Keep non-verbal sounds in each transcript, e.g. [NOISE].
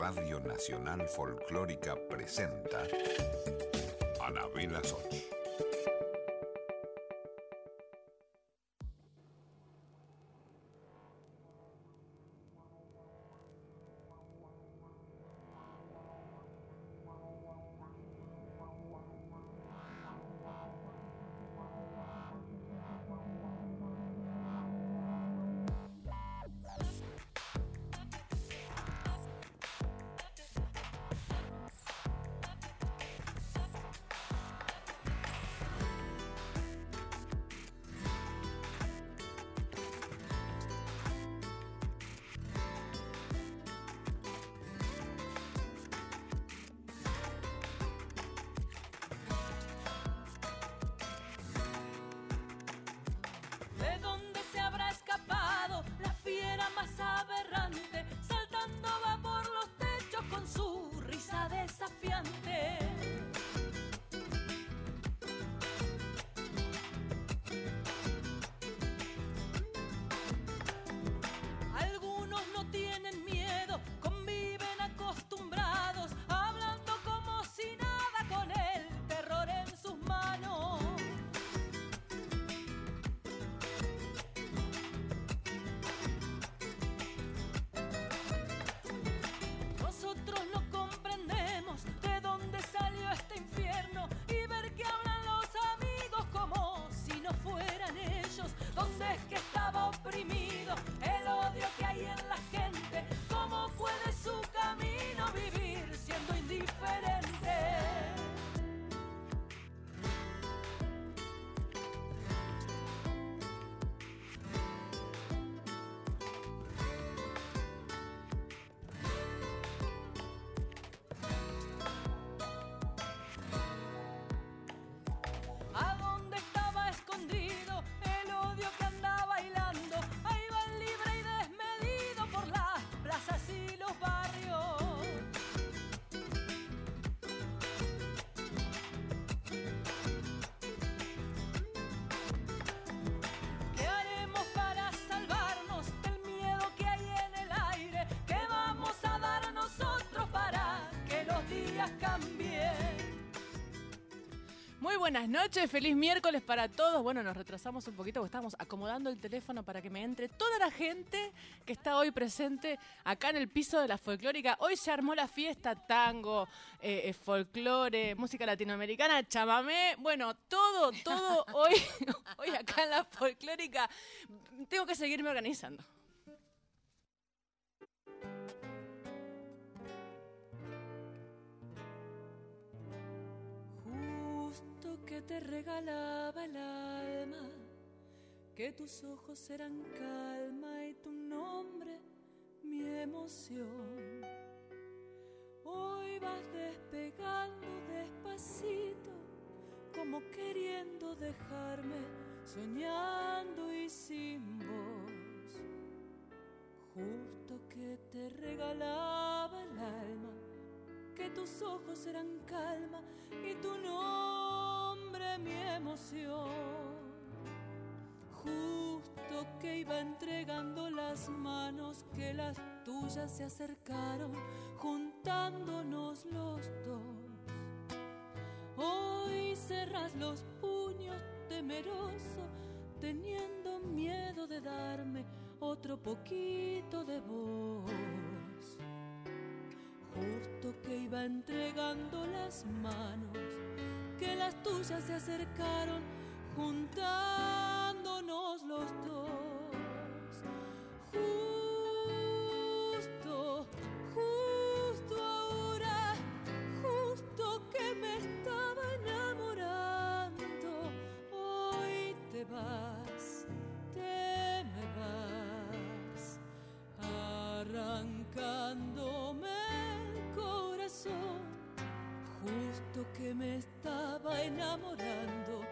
Radio Nacional Folclórica presenta Anabela Soch. Buenas noches, feliz miércoles para todos. Bueno, nos retrasamos un poquito porque estamos acomodando el teléfono para que me entre toda la gente que está hoy presente acá en el piso de la folclórica. Hoy se armó la fiesta, tango, eh, eh, folclore, música latinoamericana, chamamé, bueno, todo, todo [LAUGHS] hoy, [LAUGHS] hoy acá en la folclórica. Tengo que seguirme organizando. Te regalaba el alma, que tus ojos eran calma y tu nombre mi emoción. Hoy vas despegando despacito, como queriendo dejarme, soñando y sin voz. Justo que te regalaba el alma, que tus ojos eran calma y tu nombre mi emoción. Justo que iba entregando las manos que las tuyas se acercaron, juntándonos los dos. Hoy cerras los puños temeroso, teniendo miedo de darme otro poquito de voz. Justo que iba entregando las manos que las tuyas se acercaron juntándonos los dos. Justo que me estaba enamorando.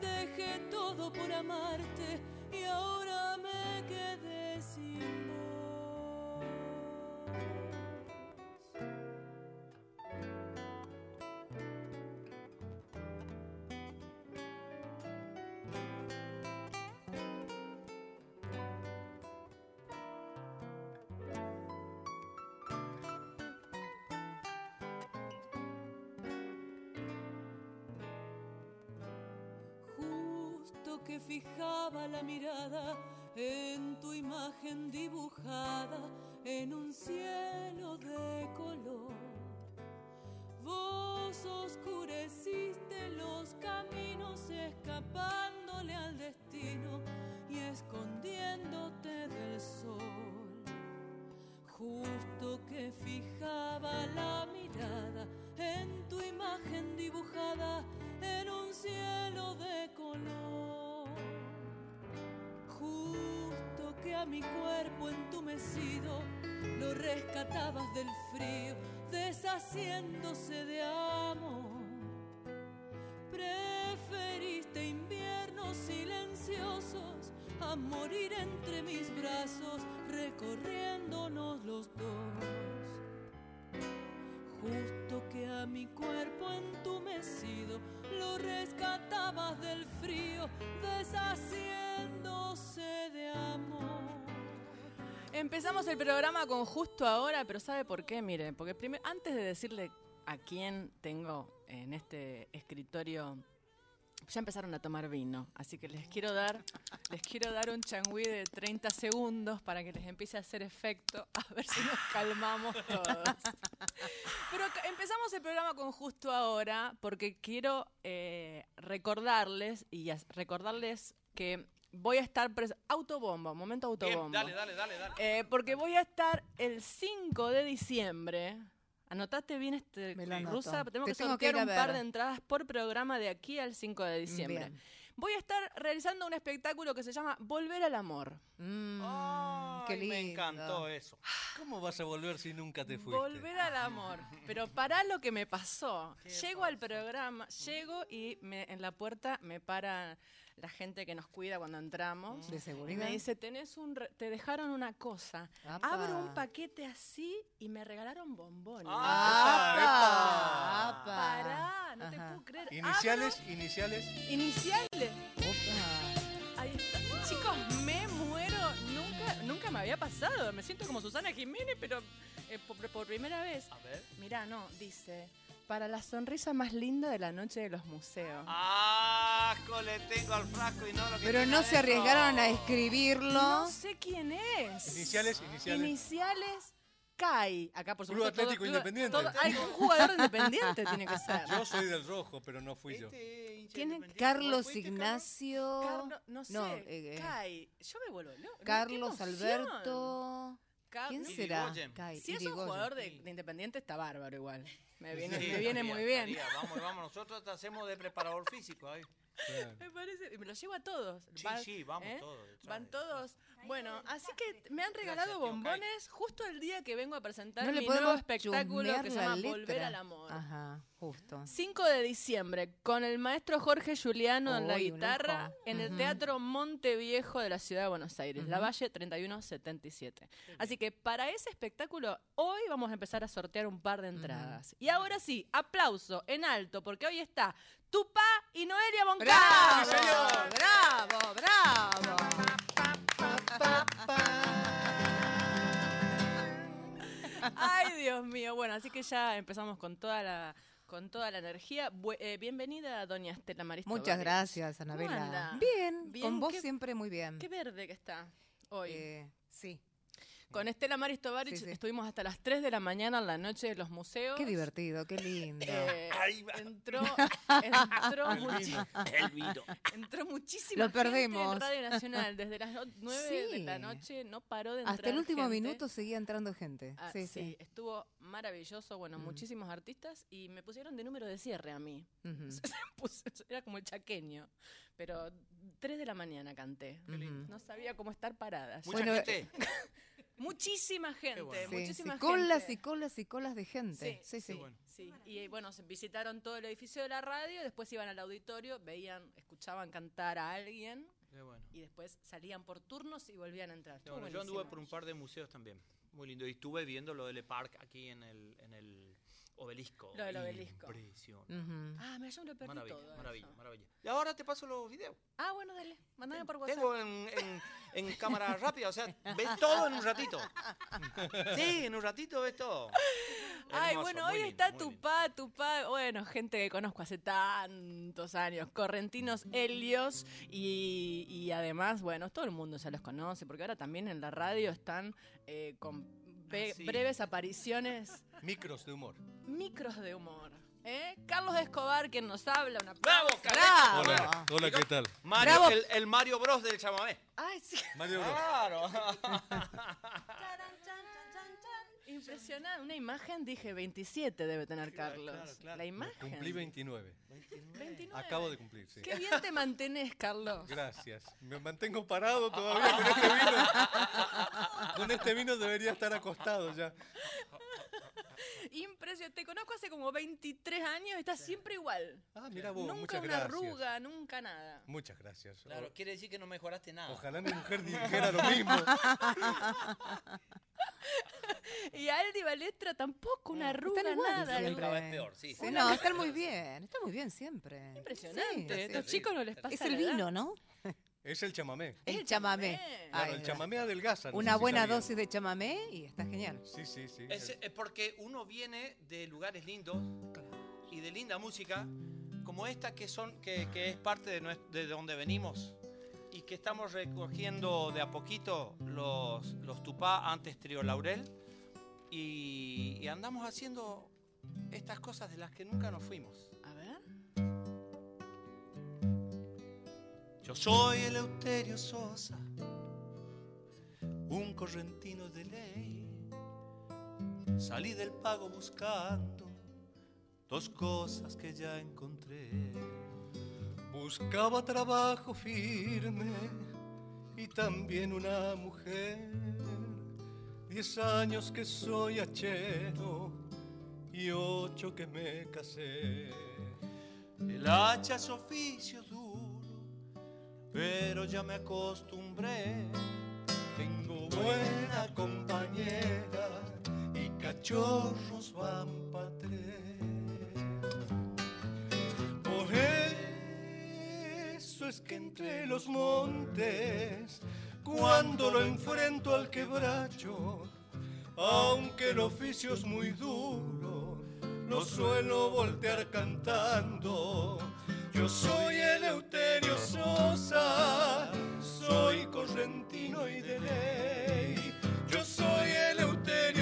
Dejé todo por amarte y ahora me quedé que fijaba la mirada en tu imagen dibujada en un cielo de color. Vos oscureciste los caminos escapándole al destino y escondiéndote del sol. Justo que fijaba la mirada en tu imagen dibujada en un cielo de color. Justo que a mi cuerpo entumecido lo rescatabas del frío, deshaciéndose de amor. Preferiste inviernos silenciosos a morir entre mis brazos, recorriéndonos los dos. Justo que a mi cuerpo entumecido lo rescatabas del frío, deshaciéndose de amor. Empezamos el programa con justo ahora, pero ¿sabe por qué? Mire, porque primero, antes de decirle a quién tengo en este escritorio, ya empezaron a tomar vino, así que les quiero dar, les quiero dar un changüí de 30 segundos para que les empiece a hacer efecto, [LAUGHS] a ver si nos calmamos todos. Pero empezamos el programa con justo ahora, porque quiero eh, recordarles y recordarles que voy a estar pres- autobombo, momento autobombo. Bien, dale, dale, dale, dale. Eh, porque voy a estar el 5 de diciembre. Anotate bien este anoto. rusa, tenemos Te que tengo que sortear un par de entradas por programa de aquí al 5 de diciembre. Bien. Voy a estar realizando un espectáculo que se llama Volver al Amor. Mm, Ay, qué lindo. me encantó eso. ¿Cómo vas a volver si nunca te fuiste? Volver al amor. Pero para lo que me pasó. ¿Qué Llego al programa, llego y me- en la puerta me para la gente que nos cuida cuando entramos. De Y seguridad. me dice, tenés un re- te dejaron una cosa. Apa. Abro un paquete así y me regalaron bombones. Ah, Apa, apa. Pará, no te Ajá. puedo creer. Iniciales, iniciales. Abro- iniciales. Opa. Ahí está. Chicos, me muero. Nunca, nunca me había pasado. Me siento como Susana Jiménez, pero eh, por, por primera vez. A ver. Mirá, no, dice. Para la sonrisa más linda de la noche de los museos. Asco le tengo al frasco y no lo que Pero no se arriesgaron a escribirlo. No sé quién es. Iniciales, iniciales. Iniciales CAI. Acá, por Club supuesto. Atlético Independiente. algún jugador independiente tiene que ser. Yo soy del rojo, pero no fui yo. Este Carlos ¿fuiste, Ignacio. Carlos, no sé. No, eh, eh, CAI. Yo me vuelvo loco. Carlos. Alberto. ¿Quién será? Kai- Si es un jugador de, de Independiente, está bárbaro igual. Me viene, Sí, me viene María, muy bien. María, vamos, vamos. Nosotros te hacemos de preparador físico ahí. Claro. Me parece, y me lo llevo a todos. Sí, Va- sí, vamos ¿eh? todos. detrás Van todos. Bueno, así que me han regalado Gracias, bombones justo el día que vengo a presentar No mi nuevo espectáculo que se la llama letra. Volver al Amor. Ajá, justo. 5 de diciembre, con el maestro Jorge Juliano en la guitarra, en el Ujú. Teatro Monteviejo de la Ciudad de Buenos Aires, La. Valle 3177. Así que para ese espectáculo, hoy vamos a empezar a sortear un par de entradas. Y ahora sí, aplauso en alto, porque hoy está Tupá y Noelia Moncada. ¡Bravo! Señor. ¡Bravo, bravo! Ay, Dios mío. Bueno, así que ya empezamos con toda la con toda la energía. Bu- eh, bienvenida, doña Estela Maristo. Muchas gracias? Anabela. Bien, Bien, con vos qué- siempre muy bien. Qué verde que está hoy. Eh, sí, Con Estela Maris Tovarich Sí, sí. estuvimos hasta las 3 de la mañana en la noche de los museos. qué divertido, qué lindo. Eh, [LAUGHS] Ahí va. entró, [LAUGHS] entró, El vino. El vino. entró muchísima Lo perdemos. gente en Radio Nacional. Desde las 9 de la Sí. noche no paró de entrar Hasta el último gente. minuto seguía entrando gente. Ah, sí, sí, sí. estuvo maravilloso. Bueno, Mm. muchísimos artistas y me pusieron de número de cierre a mí. Ujú, [LAUGHS] Puse- Era como el chaqueño. Pero 3 de la mañana canté. No sabía cómo estar parada. Mucha Bueno, gente. Muchísima gente, bueno. Sí, muchísima sí, colas gente. y colas y colas de gente. Sí, sí. Bueno. Sí, y eh, bueno, se visitaron todo el edificio de la radio, después iban al auditorio, veían, escuchaban cantar a alguien Qué bueno. y después salían por turnos y volvían a entrar. Yo anduve por un par de museos también. Muy lindo. Y estuve viendo lo del Park aquí en el Obelisco. Lo del obelisco. Impresionante. Ah, me yo lo perdí Maravilla, todo. maravilla, eso. maravilla. Y ahora te paso los videos. Ah, bueno, dale. Mandame por WhatsApp. Tengo en, en- en cámara rápida, o sea, ves todo en un ratito. [LAUGHS] Sí, en un ratito ves todo. Ay, Hermoso, bueno, muy hoy lindo, está. Tupá, Tupá, bueno, gente que conozco hace tantos años, correntinos Helios y, y además, bueno, todo el mundo ya los conoce, porque ahora también en la radio están eh, con be- Ah, sí. breves apariciones, Micros de humor. micros de humor. ¿eh? Carlos Escobar, quien nos habla, una ¡Bravo, ¡Bravo! Hola, hola, ¿qué tal? Mario, Bravo. el, el Mario Bros del chamamé. Ay, sí. Mario Bros. Claro. [LAUGHS] Impresionante, una imagen, dije, 27 debe tener Claro, Carlos. claro, claro. La imagen. Cumplí 29. 29. Acabo de cumplir, sí. Qué bien te mantenés, Carlos. Gracias. Me mantengo parado todavía con este vino. Con este vino debería estar acostado ya. Impresionante. Te conozco hace como 23 años y estás siempre igual. Ah, mira vos, nunca muchas una gracias. arruga, nunca nada. Muchas gracias. Claro, quiere decir que no mejoraste nada. Ojalá mi mujer dijera lo mismo. [LAUGHS] Y Aldi Balestra tampoco una arruga, Están igual nada. siempre. Peor, sí. Sí, no, están muy bien, están muy bien siempre. Impresionante. Sí, A estos sí. chicos no les pasa Es el vino, ¿no? Es el chamamé. El chamamé. Claro, el chamamé adelgaza. no Una si buena sabían. dosis de chamamé y está genial. Sí, sí, sí. Es, es porque uno viene de lugares lindos y de linda música, como esta que son que, que es parte de, nues- de donde venimos y que estamos recogiendo de a poquito los, los tupá antes trío laurel y, y andamos haciendo estas cosas de las que nunca nos fuimos. Yo soy Eleuterio Sosa, un correntino de ley. Salí del pago buscando dos cosas que ya encontré. Buscaba trabajo firme y también una mujer. Diez años que soy hachero y ocho que me casé. El hacha es oficio pero ya me acostumbré. Tengo buena compañera y cachorros van. Por eso es que entre los montes, cuando lo enfrento al quebracho, aunque el oficio es muy duro, lo suelo voltear cantando. Yo soy Eleuterio Sosa, soy correntino y de ley. Yo soy Eleuterio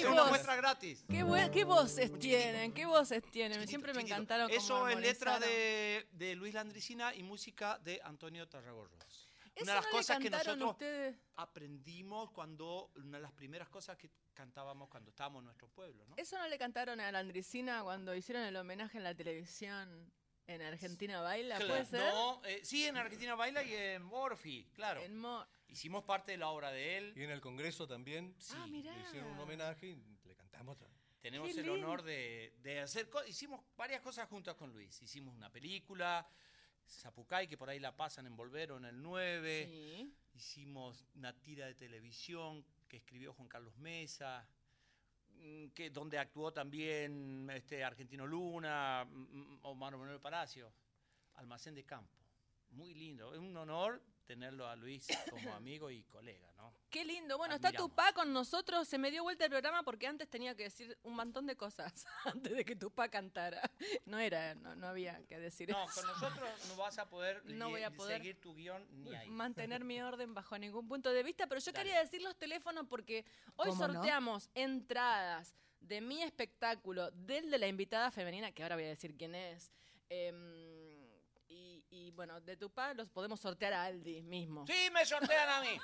Es una voz? muestra gratis. ¿Qué, qué voces tienen? ¿Qué voces tienen? Siempre me Chiquito. encantaron Eso es letra de, de Luis Landricina y música de Antonio Tarragorros. ¿Eso Una de las no cosas que nosotros ustedes? aprendimos cuando, una de las primeras cosas que cantábamos cuando estábamos en nuestro pueblo, ¿no? ¿Eso no le cantaron a la Andricina cuando hicieron el homenaje en la televisión en Argentina Baila? ¿Puede Claro. ser? No, eh, sí, en Argentina Baila y en Morphy, claro. En Hicimos parte de la obra de él. Y en el Congreso también Ah, mirá. le hicieron un homenaje y le cantamos otra. Tenemos Qué el lindo. honor de, de hacer co- Hicimos varias cosas juntas con Luis. Hicimos una película, Zapucay, que por ahí la pasan en Volver o en el 9. Sí. Hicimos una tira de televisión que escribió Juan Carlos Mesa, mm, que, donde actuó también este, Argentino Luna, mm, Omar Manuel Palacio, Almacén de Campo. Muy lindo, es un honor tenerlo a Luis como [COUGHS] amigo y colega, ¿no? Qué lindo. Bueno, está Admiramos. Tupá con nosotros. Se me dio vuelta el programa porque antes tenía que decir un montón de cosas [LAUGHS] antes de que Tupá cantara. No era, no, no había que decir No, eso. con nosotros no vas a poder, [LAUGHS] No voy a poder seguir tu guion ni ahí. mantener mi [LAUGHS] orden bajo ningún punto de vista, pero yo Dale. quería decir los teléfonos porque hoy ¿Cómo no? sorteamos entradas de mi espectáculo, del de la invitada femenina, que ahora voy a decir quién es. em, y, bueno, de tu pa los podemos sortear a Aldi mismo. Sí, me sortean a mí.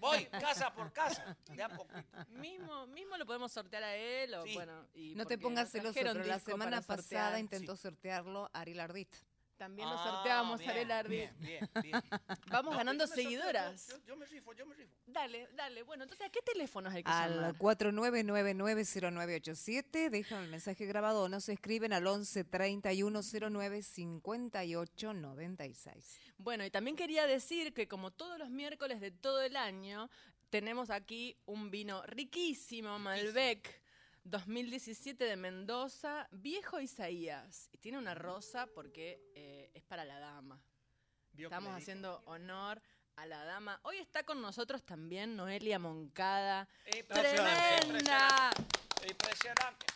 Voy casa por casa, de a poquito. Mismo, mismo lo podemos sortear a él o Sí. bueno. y No te pongas celoso, pero la semana sortear. pasada intentó sortearlo Ariel Ardit. También nos Ah, sorteábamos bien, Arela Ardi. Bien, bien, bien. [LAUGHS] Vamos No, ganando yo me sorteo, seguidoras. Yo, yo- yo me rifo, yo me rifo. Dale, dale. Bueno, entonces, ¿a qué teléfonos hay que Al llamar? 49990987 dejan el mensaje grabado o nos escriben al 11 3109 58 96. Bueno, y también quería decir que como todos los miércoles de todo el año, tenemos aquí un vino riquísimo, Malbec 2017 de Mendoza, Viejo Isaías. Y tiene una rosa porque eh, es para la dama. Estamos haciendo honor a la dama. Hoy está con nosotros también Noelia Moncada. Impresionante, ¡Tremenda! Impresionante. impresionante.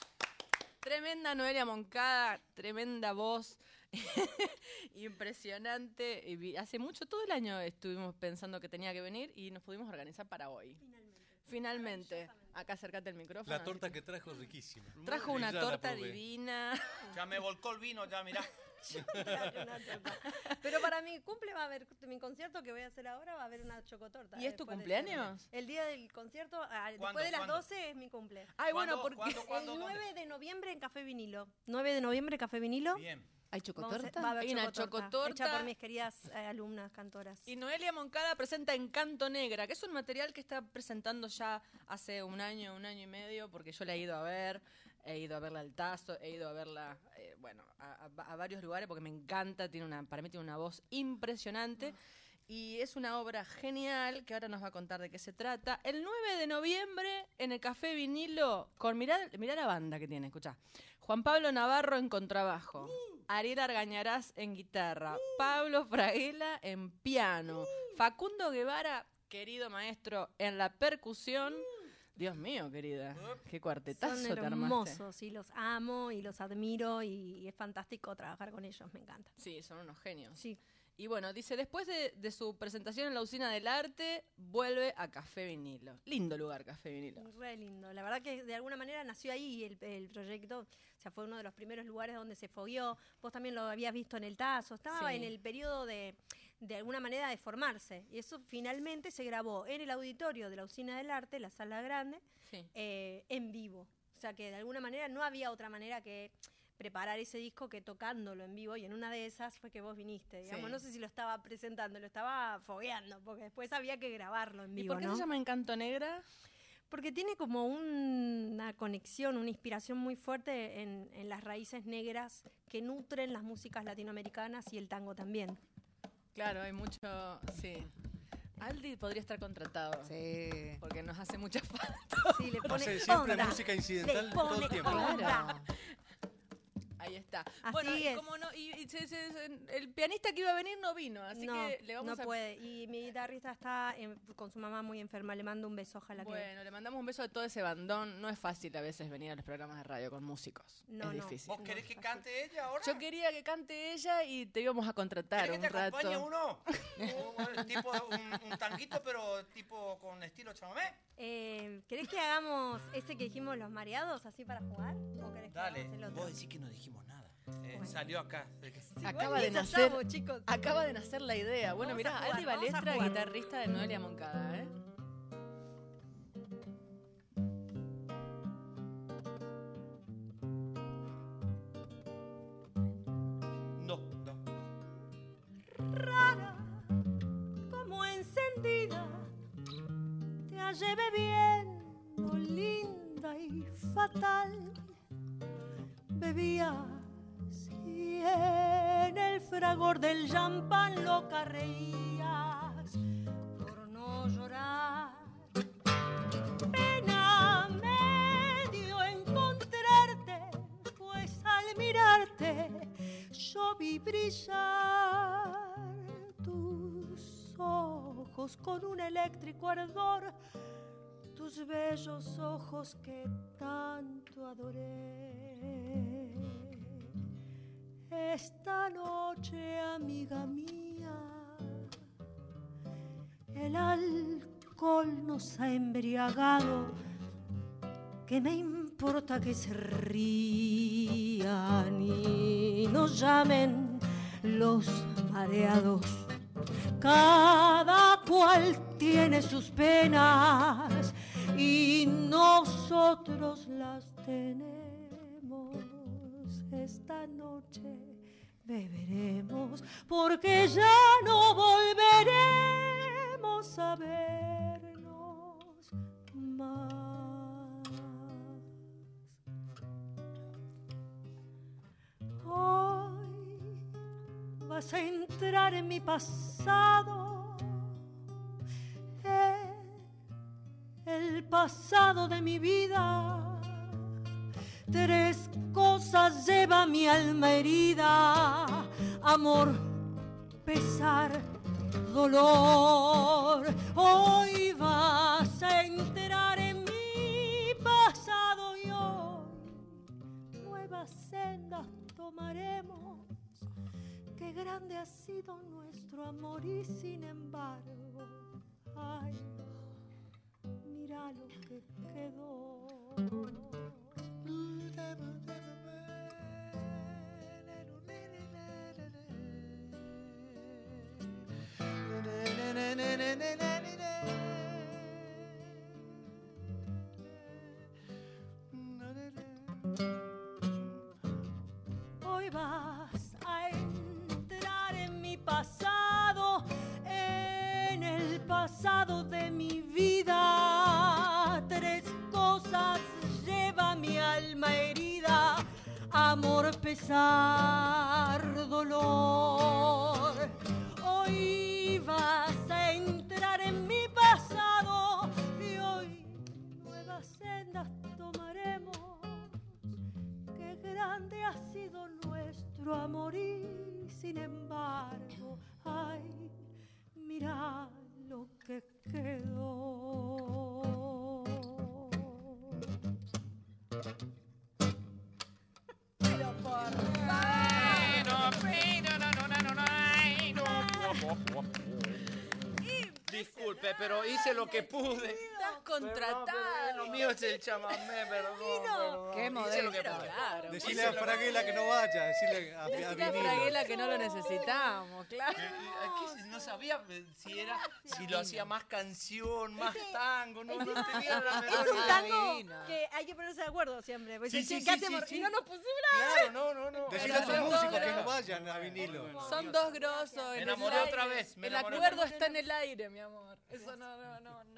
Tremenda Noelia Moncada, tremenda voz, [LAUGHS] impresionante. Y hace mucho, todo el año estuvimos pensando que tenía que venir y nos pudimos organizar para hoy. Finalmente. Acá acércate el micrófono. La torta que trajo es riquísima. Trajo una torta divina. [LAUGHS] Ya me volcó el vino, ya mirá. [LAUGHS] Pero para mi cumple va a haber, mi concierto que voy a hacer ahora va a haber una chocotorta. ¿Y es tu del cumpleaños? El día del concierto, ah, ¿Cuándo, después de las cuándo? 12 es mi cumple. Ay, bueno, ¿Cuándo, porque... cuándo, cuándo, el dónde? 9 de noviembre en Café Vinilo. 9 de noviembre Café Vinilo. Bien. ¿Hay a- chocotorta? va a haber Hay una chocotorta, chocotorta. Hecha por mis queridas eh, alumnas cantoras. Y Noelia Moncada presenta Encanto Negra, que es un material que está presentando ya hace un año, un año y medio, porque yo la he ido a ver, he ido a verla al Tazo, he ido a verla, eh, bueno, a, a- a varios lugares porque me encanta, tiene una, para mí tiene una voz impresionante. Y es una obra genial que ahora nos va a contar de qué se trata. El 9 de noviembre en el Café Vinilo, con mirá, mirá la banda que tiene, escuchá. Juan Pablo Navarro en contrabajo, Ariel Argañarás en guitarra, Pablo Fraguela en piano, Facundo Guevara, querido maestro, en la percusión. Dios mío, querida, qué cuartetazo Son hermosos y los amo y los admiro y, y es fantástico trabajar con ellos, me encanta. Sí, son unos genios. Sí. Y bueno, dice, después de, de su presentación en la Usina del Arte, vuelve a Café Vinilo. Lindo lugar, Café Vinilo. Re lindo. La verdad que de alguna manera nació ahí el, el proyecto. O sea, fue uno de los primeros lugares donde se fogueó. Vos también lo habías visto en el Tazo. Estaba Sí. en el periodo de, de alguna manera, de formarse. Y eso finalmente se grabó en el auditorio de la Usina del Arte, la sala grande, Sí. eh, en vivo. O sea, que de alguna manera no había otra manera que preparar ese disco que tocándolo en vivo y en una de esas fue que vos viniste, digamos, Sí. no sé si lo estaba presentando, lo estaba fogueando, porque después había que grabarlo en ¿Y vivo, por qué ¿no? se llama Encanto Negra? Porque tiene como un- una conexión, una inspiración muy fuerte en, en las raíces negras que nutren las músicas latinoamericanas y el tango también. Claro, hay mucho... Sí. Aldi podría estar contratado. Sí. Porque nos hace mucha [LAUGHS] falta. Sí, le pone Hace siempre onda, música le incidental todo el tiempo. onda. Claro. Ahí está. Así bueno, y como no, y, y se- se- se- el pianista que iba a venir no vino, así no, que le vamos no a puede. Y mi guitarrista está en- con su mamá muy enferma. Le mando un beso, ojalá que. Bueno, le mandamos un beso a todo ese bandón. No es fácil a veces venir a los programas de radio con músicos. No, es no. difícil. ¿Vos querés que cante ella ahora? Yo quería que cante ella y te íbamos a contratar ¿Querés un que te acompañe rato. uno? [LAUGHS] Un- tipo un, un tanguito, pero tipo con estilo chamamé. Eh, ¿Querés que hagamos ese que dijimos los mareados así para jugar? ¿O querés que Dale, el otro? vos decís que no dijimos nada. Eh, Salió acá. Acaba de nacer. chicos. Acaba de nacer la idea. Bueno, mirá, Aldi Balestra, guitarrista de Noelia Moncada, ¿eh? Te hallé bebiendo, linda y fatal. Bebías y en el fragor del champán loca reías por no llorar. Pena me dio encontrarte, pues al mirarte yo vi brillar con un eléctrico ardor, tus bellos ojos que tanto adoré. Esta noche, amiga mía, el alcohol nos ha embriagado. ¿Qué me importa que se rían y nos llamen los mareados? Cada cual tiene sus penas y nosotros las tenemos. Esta noche beberemos, porque ya no volveremos a vernos más. Hoy vas a entrar en mi pasado, el pasado de mi vida. Tres cosas lleva mi alma herida, amor, pesar, dolor. Hoy vas a entrar en mi pasado y hoy nuevas sendas tomaremos. Qué grande ha sido nuestro amor y sin embargo, ay, mira lo que quedó. Amor, pesar, hice lo que pude. Estás contratado. Lo mío es el chamamé, perdón. perdón. Qué Hice lo que modesto. pude. Claro. Decirle a Fraguela que no vaya, decirle a, a Decirle a Vinilo. Fraguela que no lo necesitamos, claro. Eh, eh, aquí No sabía si era, si lo hacía más canción, más tango, no, no tenía la Es menor un idea. tango que hay que ponerse de acuerdo siempre. Pues, Sí, ¿qué- sí, ¿qué sí, hacemos? sí, Y no nos pusimos Claro, no, no, no. Decirle a tus músicos que no vayan a vinilo. Son dos grosos. Me enamoré otra vez, el acuerdo está en el aire, mi amor. Eso no, no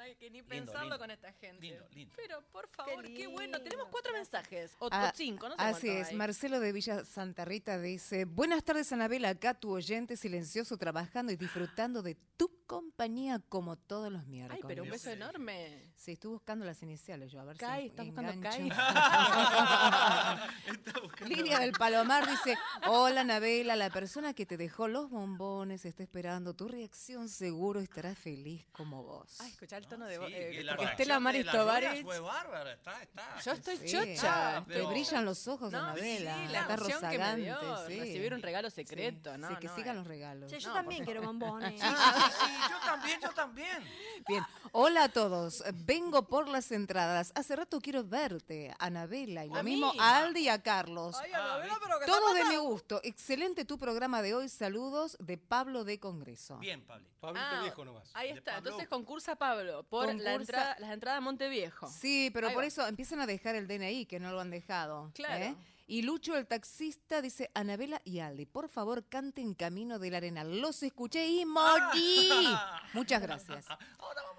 hay que ni pensarlo lindo. con esta gente. Lindo, lindo. Pero por favor, qué, bueno. Tenemos cuatro mensajes. O, Ah, cinco, no sé Así es, hay. Marcelo de Villa Santa Rita dice, buenas tardes Anabela, acá tu oyente silencioso trabajando y disfrutando de tu compañía como todos los miércoles. Ay, pero un beso enorme. Sí, estoy buscando las iniciales yo, a ver Kai, si ¿estás buscando engancho. Kai? [LAUGHS] Lidia del Palomar dice, hola Anabela, la persona que te dejó los bombones está esperando tu reacción, seguro estará feliz como vos. Ay, escuchá el tono de voz. Sí, eh, Estela de Maris bárbara, está, está. Yo estoy Sí, chocha. te pero- brillan los ojos, No, Anabela, sí, la está emoción que me rozagante. dio, sí. recibir un regalo Sí, secreto, ¿no? Sí, que no, sigan eh. los regalos. Che, yo No, también quiero bombones. Yo también, yo también. Bien, hola a todos. Vengo por las entradas. Hace rato quiero verte, Anabela, y lo A mismo mí. a Aldi y a Carlos. Ay, Anabela, pero ¿qué Todo está de mi gusto. Excelente tu programa de hoy. Saludos de Pablo de Congreso. Bien, Pablito. Pablito Ah, viejo nomás. Ahí está. Pablo. Entonces concursa Pablo por la entrada, las entradas a Monteviejo. Sí, pero Ahí por va. eso empiezan a dejar el DNI, que no lo han dejado. Claro. ¿eh? Y Lucho, el taxista, dice, Anabela y Aldi, por favor, canten Camino del Arenal. Los escuché y morí. Muchas gracias. Ahora vamos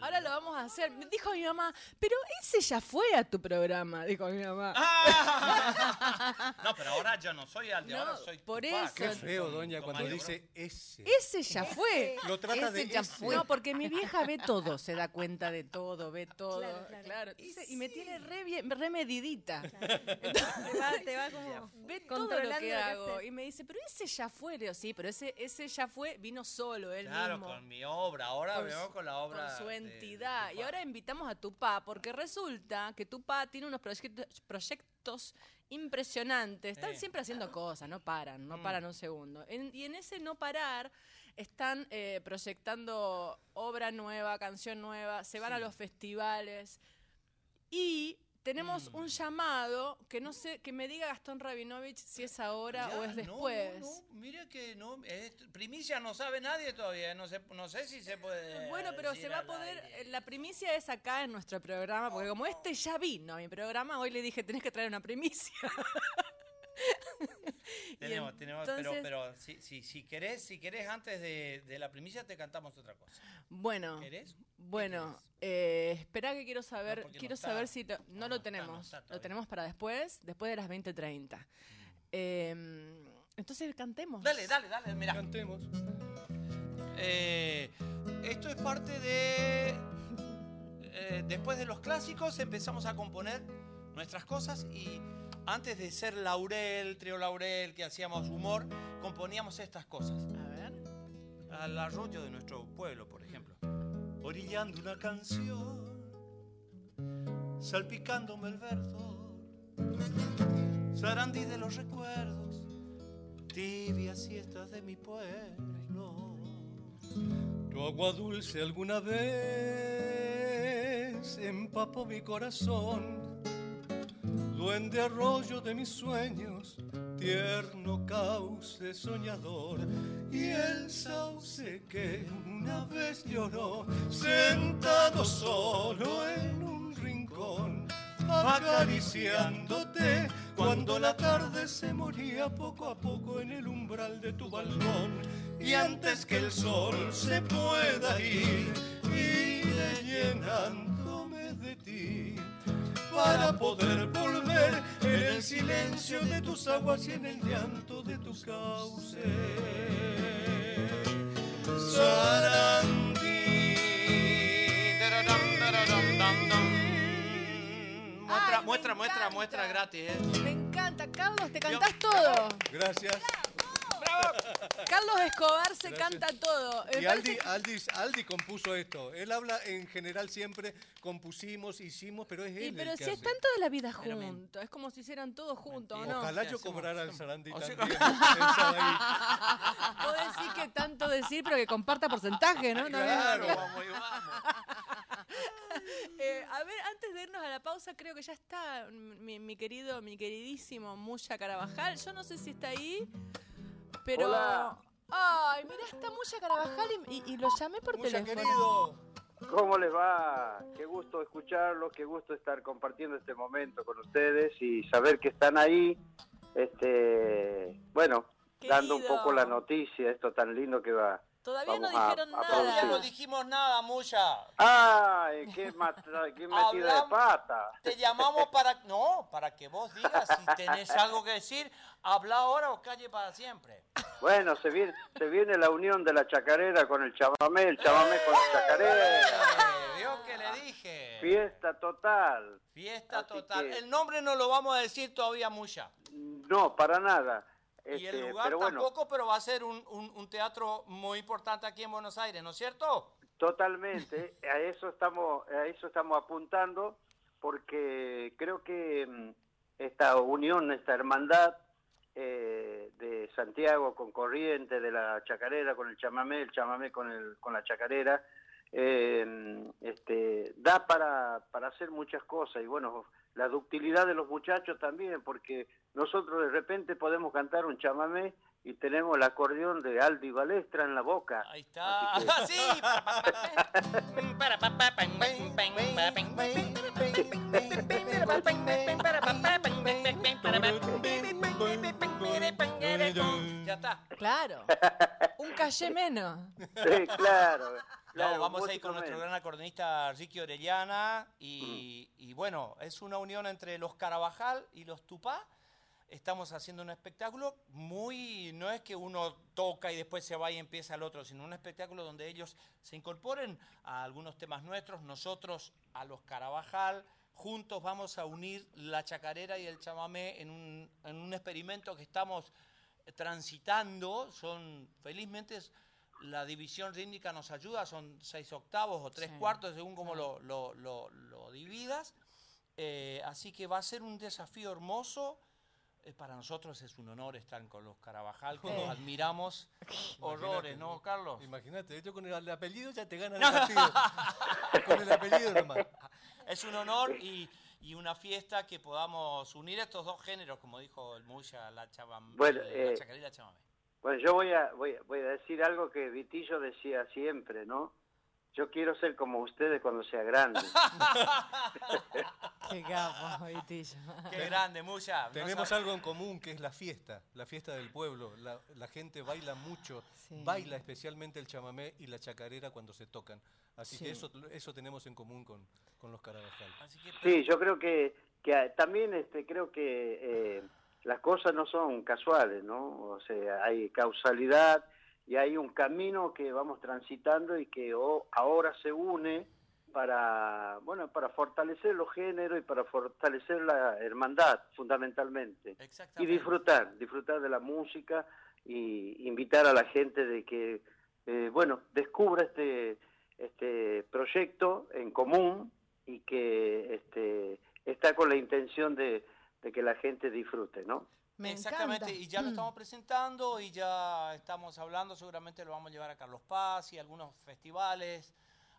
Ahora lo vamos a hacer. Me Dijo mi mamá, pero ese ya fue a tu programa, dijo mi mamá. Ah. [LAUGHS] No, pero ahora yo no soy Aldi, No, ahora soy por Tupac. eso. Qué feo, doña, cuando dice ese. Ese ya fue. Lo trata de Ese ya ese. fue. No, porque mi vieja ve todo, se da cuenta de todo, ve todo. Claro, Claro, claro. Y me tiene re, bien, re medidita. Te va, te va como Ve todo lo que hago. Y me dice, pero ese ya fue. Digo, sí, pero ese, ese ya fue, vino solo, él Claro, mismo. con mi obra. Ahora Con veo con la obra. con su de- entidad. de y ahora invitamos a Tupá, porque resulta que Tupá tiene unos proyectos, proyectos impresionantes. Están siempre haciendo cosas, no paran, no Mm. paran un segundo. En- y en ese no parar están eh, proyectando obra nueva, canción nueva, se van a los festivales. Y tenemos Mm. un llamado que no sé, que me diga Gastón Rabinovich si es ahora Ya, o es no, después. No, no, mire que no, es- primicia no sabe nadie todavía, no sé, no sé si se puede. Bueno, pero se va a poder. aire. eh, La primicia es acá en nuestro programa, porque como este ya vino a mi programa, hoy le dije: tenés que traer una primicia. [LAUGHS] [LAUGHS] Tenemos, tenemos, pero, entonces- pero si, si, si querés, si querés antes de, de la primicia te cantamos otra cosa. Bueno, ¿Querés? bueno, eh, espera que quiero saber, no quiero está. saber si lo- no, No, lo no está, tenemos, no está lo tenemos para después, después de las 20:30. Eh, entonces cantemos. Dale, dale, dale, mira. Cantemos. Eh, esto es parte de... eh, después de los clásicos empezamos a componer nuestras cosas y antes de ser Laurel, Trio Laurel, que hacíamos humor, componíamos estas cosas. A ver. Al arroyo de nuestro pueblo, por ejemplo. Orillando una canción, salpicándome el verso, sarandí de los recuerdos, tibias siestas de mi pueblo. Tu agua dulce alguna vez empapó mi corazón. Duende arroyo de mis sueños, tierno cauce soñador. Y el sauce que una vez lloró, sentado solo en un rincón, acariciándote cuando la tarde se moría poco a poco en el umbral de tu balcón. Y antes que el sol se pueda ir, llenándome de ti para poder volver en el silencio de tus aguas y en el llanto de tu cauce. Sarandí. Muestra, muestra, muestra, muestra gratis, ¿eh? Me encanta, Carlos, te cantás todo. Gracias. [LAUGHS] Carlos Escobar se Gracias. canta todo. Me Y Aldi, Aldi, Aldi compuso esto. Él habla en general siempre, compusimos, hicimos, pero es él Y el pero que si hace. están toda la vida juntos, es como si hicieran todo juntos, ¿o no? Ojalá ¿Qué yo cobrara el Sarandí O sea, también. [LAUGHS] Vos decís que tanto decir, pero que comparta porcentaje, ¿no? No, Claro. vamos y vamos. [LAUGHS] Eh, a ver, antes de irnos a la pausa, creo que ya está mi, mi querido, mi queridísimo Muya Carabajal. Yo no sé si está ahí, pero. Hola. Ay, mira, está Muya Carabajal y, y- y lo llamé por Mucha teléfono. querido. ¿Cómo les va? Qué gusto escucharlos, qué gusto estar compartiendo este momento con ustedes y saber que están ahí, este, bueno, dando un poco la noticia, esto tan lindo que va. Todavía no Vamos dijeron a nada. Todavía no dijimos nada, Muya. ¡Ay, qué, qué metida de pata! Te llamamos para... No, para que vos digas si tenés algo que decir. Habla ahora o calle para siempre. Bueno, se viene, se viene la unión de la chacarera con el chamamé, el chamamé con la chacarera. Eh, ¿Vio que le dije? Fiesta total. Fiesta Así total. que- El nombre no lo vamos a decir todavía, Muya. No, para nada. Y el Este, lugar pero bueno, tampoco, pero va a ser un, un- un teatro muy importante aquí en Buenos Aires, ¿no es cierto? Totalmente, [LAUGHS] a eso estamos, a eso estamos apuntando, porque creo que mm, esta unión, esta hermandad eh, de Santiago con Corriente, de la chacarera con el chamamé, el chamamé con el, con la chacarera, eh, este, da para, para hacer muchas cosas. Y bueno, la ductilidad de los muchachos también, porque nosotros de repente podemos cantar un chamamé y tenemos el acordeón de Aldi Balestra en la boca. Ahí está. Así que- sí. Ya está. Claro. Un calle menos. Sí, claro. No, vamos a ir con nuestro gran acordeonista Ricky Orellana y, y bueno, es una unión entre los Carabajal y los Tupá. Estamos haciendo un espectáculo muy, no es que uno toca y después se va y empieza el otro, sino un espectáculo donde ellos se incorporen a algunos temas nuestros, nosotros a los Carabajal, juntos vamos a unir la chacarera y el chamamé en un, en un experimento que estamos transitando, son felizmente la división rítmica nos ayuda, son seis octavos o tres Sí, cuartos según como lo, lo- lo- lo dividas. Eh, así que va a ser un desafío hermoso. Eh, para nosotros es un honor estar con los Carabajal, que los admiramos [LAUGHS] horrores, ¿no, Carlos? Imagínate, yo con el apellido ya te ganan el [LAUGHS] partido. con el apellido nomás. Es un honor y, y una fiesta que podamos unir estos dos géneros, como dijo el Muya, la, chabam, Bueno, la eh, la chamamé. Bueno, yo voy a, voy, a- voy a decir algo que Vitillo decía siempre, ¿no? yo quiero ser como ustedes cuando sea grande. [LAUGHS] Qué capo, Vitillo. Qué grande, Muya. No Tenemos algo en común que es la fiesta, la fiesta del pueblo. La, la gente baila mucho, Sí. baila especialmente el chamamé y la chacarera cuando se tocan. Así Sí. que eso, eso tenemos en común con, con los Carabajal. Así que- Sí, yo creo que, que también este, creo que eh, las cosas no son casuales, ¿no? O sea, hay causalidad y hay un camino que vamos transitando y que ahora se une para, bueno, para fortalecer los géneros y para fortalecer la hermandad, fundamentalmente. Y disfrutar, disfrutar de la música y invitar a la gente de que, eh, bueno, descubra este, este proyecto en común y que este, está con la intención de, de que la gente disfrute, ¿no? Me Exactamente, encanta. y ya lo Mm. estamos presentando y ya estamos hablando, seguramente lo vamos a llevar a Carlos Paz y algunos festivales.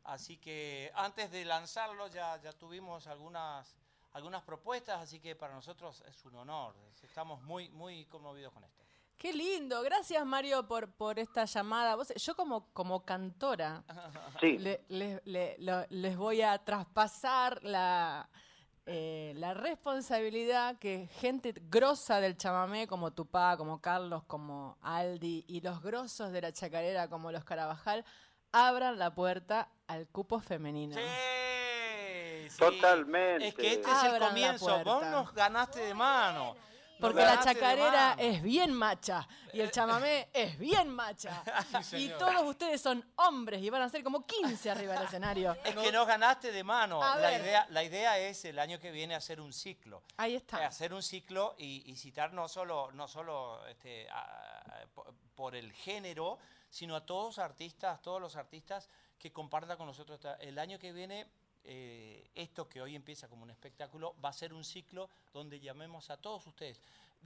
Así que antes de lanzarlo ya, ya tuvimos algunas, algunas propuestas, así que para nosotros es un honor. Estamos muy, muy conmovidos con esto. Qué lindo. Gracias, Mario, por, por esta llamada. Vos- yo como, como cantora Sí, le- le- le- lo- les voy a traspasar la, eh, la responsabilidad que gente grosa del chamamé como Tupá, como Carlos, como Aldi y los grosos de la chacarera como los Carabajal abran la puerta al cupo femenino. Sí, sí. Totalmente. Es que este es Abran el la comienzo. Vos nos ganaste de mano. Porque la chacarera es bien macha y el chamamé es bien macha. [LAUGHS] y todos ustedes son hombres y van a ser como 15 arriba del escenario. Es que nos ganaste de mano. A La ver. idea, la idea es el año que viene hacer un ciclo. Ahí Eh, está. hacer un ciclo y, y citar no solo, no solo este, a- a- po- por el género, sino a todos los artistas, todos los artistas que compartan con nosotros. El año que viene, eh, esto que hoy empieza como un espectáculo, va a ser un ciclo donde llamemos a todos ustedes,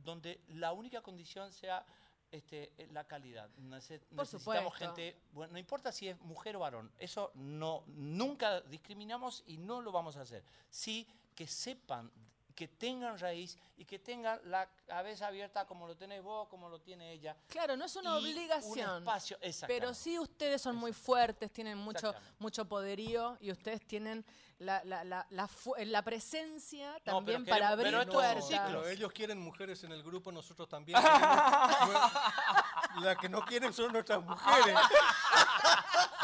donde la única condición sea este, la calidad. Nece- Por necesitamos supuesto. gente, bueno, no importa si es mujer o varón, eso no, nunca discriminamos y no lo vamos a hacer. Sí que sepan, que tengan raíz y que tengan la cabeza abierta como lo tenés vos, como lo tiene ella. Claro, no es una y Un obligación. espacio, Pero sí ustedes son muy fuertes, tienen mucho, mucho poderío y ustedes tienen la, la, la, la, fu- la presencia No, también pero para queremos- abrir pero es puertas. ciclo. Pero ellos quieren mujeres en el grupo, nosotros también. [LAUGHS] queremos- la que no quieren son nuestras mujeres. [LAUGHS]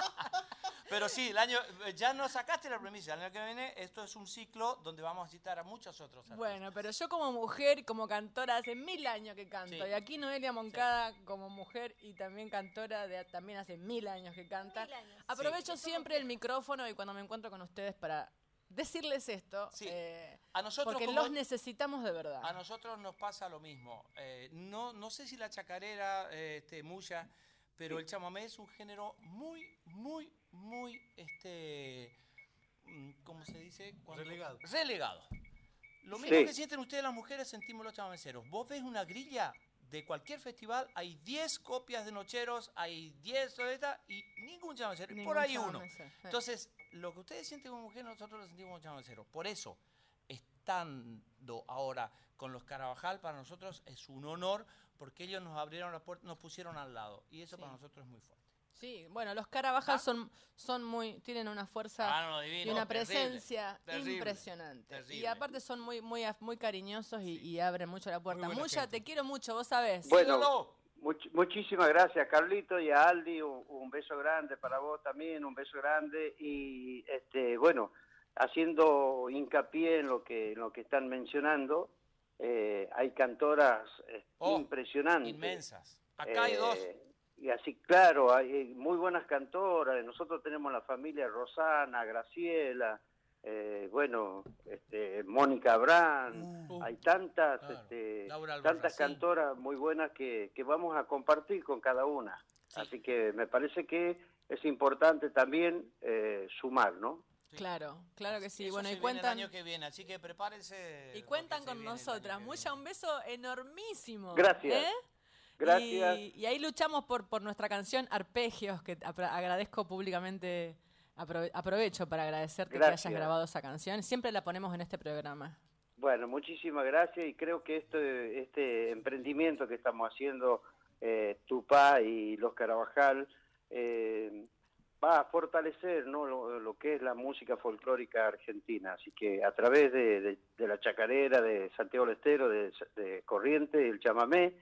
Pero sí, el año, ya nos sacaste la premisa. El año que viene, esto es un ciclo donde vamos a citar a muchos otros artistas. Bueno, pero yo como mujer, y como cantora, hace mil años que canto. Sí. Y aquí Noelia Moncada como mujer y también cantora, de, también hace mil años que canta. Mil años. Aprovecho siempre el micrófono y cuando me encuentro con ustedes para decirles esto, Sí. eh, A nosotros porque como- los necesitamos de verdad. A nosotros nos pasa lo mismo. Eh, no, no sé si la chacarera, eh, este, muya, pero el chamamé es un género muy, muy, muy, este, mm, ¿cómo se dice? Cuando- Relegado. Relegado. Lo mismo Sí. que sienten ustedes las mujeres, sentimos los chamameceros. Vos ves una grilla de cualquier festival, hay 10 copias de Nocheros, hay 10 soletas y ningún chamamecero. y por Ningún ahí uno. sí. Entonces, lo que ustedes sienten como mujer, nosotros lo sentimos como chamameceros. Por eso, estando ahora con los Carabajal, para nosotros es un honor porque ellos nos abrieron la puerta, nos pusieron al lado. Y eso Sí. para nosotros es muy fuerte. Sí, bueno, los Carabajal ¿Ah? son, son muy, tienen una fuerza Ah, no, divino, y una terrible, presencia terrible, impresionante. Y aparte son muy, muy, muy cariñosos y, y abren mucho la puerta. Mucha, gente. te quiero mucho, vos sabés. Bueno, much- muchísimas gracias, Carlito y a Aldi, un, un beso grande para vos también, un beso grande y este bueno, haciendo hincapié en lo que en lo que están mencionando, eh, hay cantoras eh, Oh, impresionantes. Inmensas. Acá hay dos. Y así, claro, hay eh, muy buenas cantoras. Nosotros tenemos la familia Rosana, Graciela, eh, bueno, este, Mónica Abrán. Uh, hay tantas, claro. este, tantas cantoras muy buenas que, que vamos a compartir con cada una. Sí. Así que me parece que es importante también eh, sumar, ¿no? Sí. Claro, claro que sí. Eso bueno, se y viene cuentan, el año que viene, así que prepárense. y cuentan con nosotras. Mucha, un beso enormísimo. Gracias. ¿eh? Gracias. Y, y ahí luchamos por, por nuestra canción Arpegios, que agradezco públicamente, aprove- aprovecho para agradecerte que hayas grabado esa canción. Siempre la ponemos en este programa. Bueno, muchísimas gracias y creo que este, este emprendimiento que estamos haciendo, eh, Tupá y los Carabajal, eh, va a fortalecer ¿no? lo, lo que es la música folclórica argentina. Así que a través de, de- de la chacarera, de Santiago del Estero, de, de Corriente, el chamamé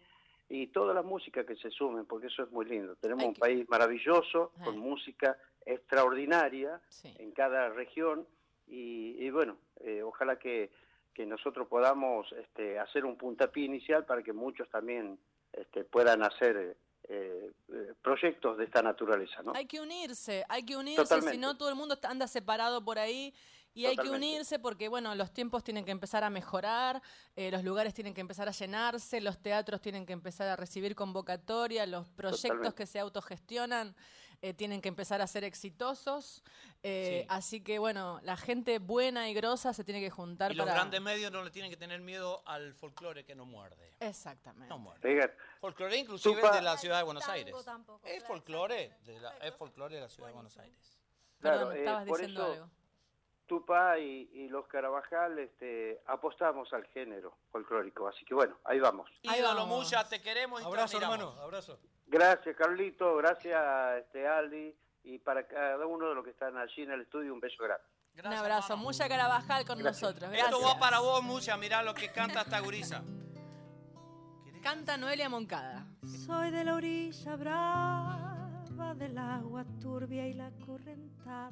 y toda la música que se sumen, porque eso es muy lindo. Tenemos un que- país maravilloso, con música extraordinaria Sí. en cada región y, y bueno, eh, ojalá que, que nosotros podamos este, hacer un puntapié inicial para que muchos también este, puedan hacer eh, eh, proyectos de esta naturaleza, ¿no? Hay que unirse, hay que unirse, si no todo el mundo anda separado por ahí. Y hay que unirse porque, bueno, los tiempos tienen que empezar a mejorar, eh, los lugares tienen que empezar a llenarse, los teatros tienen que empezar a recibir convocatoria, los proyectos Totalmente. que se autogestionan eh, tienen que empezar a ser exitosos. eh, Sí. Así que, bueno, la gente buena y grosa se tiene que juntar Y los para... grandes medios no le tienen que tener miedo al folclore que no muerde. Exactamente. No muerde. Fíjate, Folclore inclusive Tupa- de la ciudad de Buenos Aires. tampoco, Es folclore de la, es folclore de la ciudad de Buenos. Aires. Perdón, Claro, eh, estabas diciendo eso- algo. Tupa y, y los Carabajal este, apostamos al género folclórico, así que bueno, ahí vamos. Ahí Ídolo. Muya, te queremos y Abrazo, hermano, abrazo. Gracias, Carlito, gracias, este, Aldi, y para cada uno de los que están allí en el estudio, un beso grande. Un abrazo. hermano. Mucha Carabajal con nosotros. Gracias. Esto va para vos, Mucha. Mirá lo que canta esta gurisa. Canta Noelia Moncada. Soy de la orilla brava del agua turbia y la correntada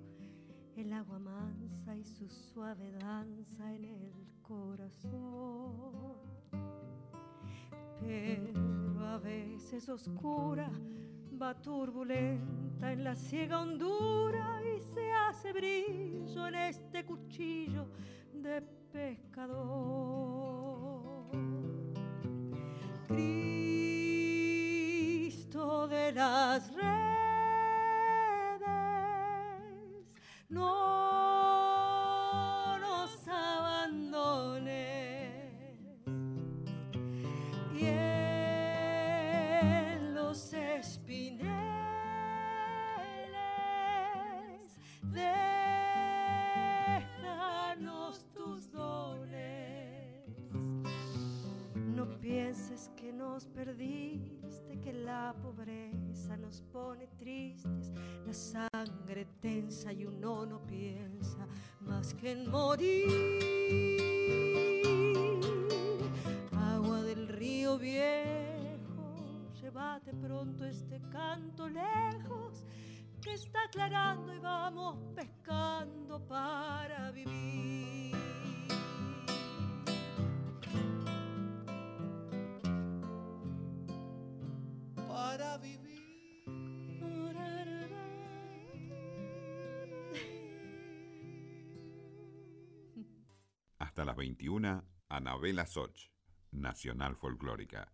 El agua mansa y su suave danza en el corazón. Pero a veces oscura, va turbulenta en la ciega hondura y se hace brillo en este cuchillo de pescador. Cristo de las redes, no nos abandones. Y en los espineles, déjanos tus dones. No pienses que nos perdiste, que la pobreza nos pone tristes, la sangre tensa y uno no piensa más que en morir. Agua del río viejo, llévate pronto este canto lejos, que está aclarando y vamos pescando para vivir. Las 21, Anabela Soch, Nacional Folclórica.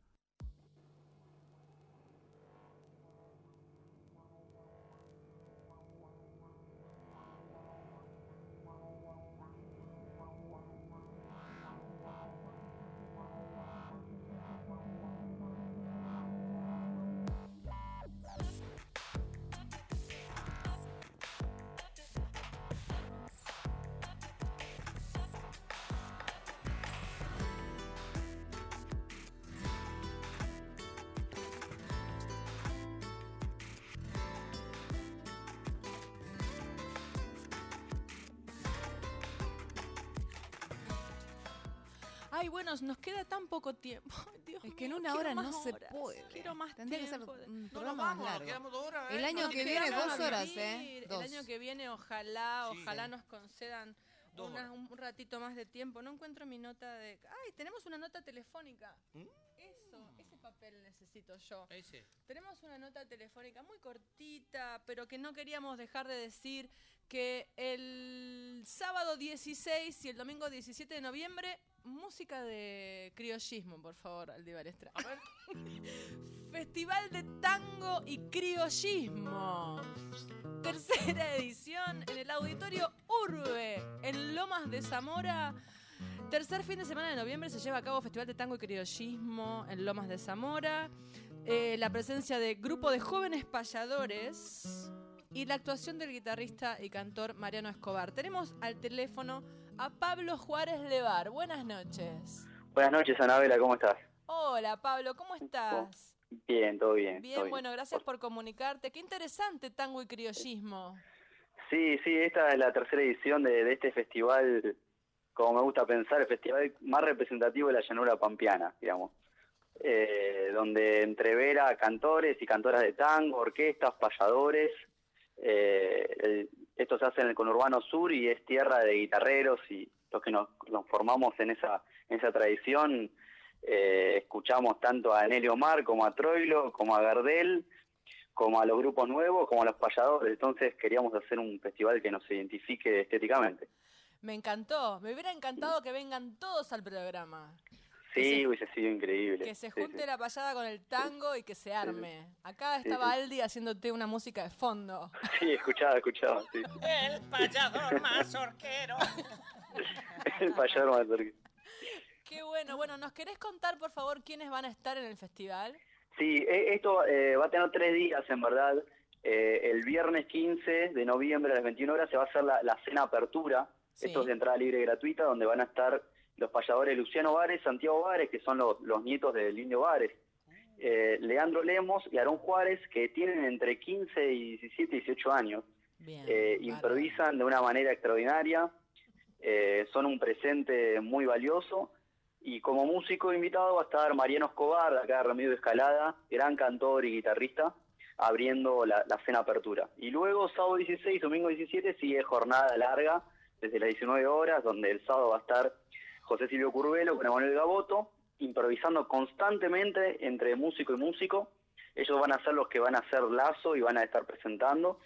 Poco tiempo. [LAUGHS] Dios Es que en una hora no se horas. puede. Quiero más Tendría que ser un No vamos, nos largo. quedamos dos horas. El ¿eh? año No que viene, dos horas. ¿eh? El año que viene, ojalá, Sí. ojalá nos concedan una- un ratito más de tiempo. No encuentro mi nota de... Ay, tenemos una nota telefónica. ¿Mm? Eso, ese papel necesito yo. Ese. Tenemos una nota telefónica muy cortita, pero que no queríamos dejar de decir que el sábado 16 y el domingo 17 de noviembre música de criollismo, por favor, Aldi Balestra. [LAUGHS] Festival de Tango y Criollismo. Tercera edición en el Auditorio Urbe, en Lomas de Zamora. Tercer fin de semana de noviembre se lleva a cabo Festival de Tango y Criollismo en Lomas de Zamora. Eh, la presencia de grupo de jóvenes payadores y la actuación del guitarrista y cantor Mariano Escobar. Tenemos al teléfono a Pablo Juárez Levar. Buenas noches. Buenas noches, Anabela, ¿cómo estás? Hola Pablo, ¿cómo estás? Bien, todo bien. Bien, todo bien. bueno, gracias por comunicarte. Qué interesante tango y criollismo. Sí, sí, esta es la tercera edición de, de este festival, como me gusta pensar, el festival más representativo de la llanura pampeana, digamos. Eh, donde entrevera cantores y cantoras de tango, orquestas, payadores. Eh, el- esto se hace en el conurbano sur y es tierra de guitarreros y los que nos, nos formamos en esa, tradición eh, escuchamos tanto a Nelly Omar como a Troilo, como a Gardel, como a los grupos nuevos, como a los payadores. Entonces queríamos hacer un festival que nos identifique estéticamente. Me encantó. Me hubiera encantado que vengan todos al programa. Sí, hubiese sido increíble. Que se junte sí. la payada con el tango y que se arme. Acá estaba sí. Aldi haciéndote una música de fondo. Sí, escuchaba, escuchaba. Sí. El payador más orquero. [LAUGHS] El payador más cerca. Qué bueno. Bueno, ¿nos querés contar, por favor, quiénes van a estar en el festival? Sí, e- esto eh, va a tener tres días, en verdad. Eh, el viernes 15 de noviembre a las 21 horas se va a hacer la, la cena apertura. Sí. Esto es de entrada libre y gratuita, donde van a estar los payadores Luciano Vares, Santiago Vares, que son los, los nietos del Indio Vares, eh, Leandro Lemos y Aarón Juárez, que tienen entre 15 y 17 y 18 años. Bien. Eh, improvisan de una manera extraordinaria, eh, son un presente muy valioso. Y como músico invitado va a estar Mariano Escobar, acá de Ramiro de Escalada, gran cantor y guitarrista, abriendo la, la cena apertura. Y luego, sábado 16, domingo 17, sigue jornada larga, desde las 19 horas, donde el sábado va a estar José Silvio Curvelo con Emanuel Gaboto, improvisando constantemente entre músico y músico. Ellos van a ser los que van a hacer lazo y van a estar presentando.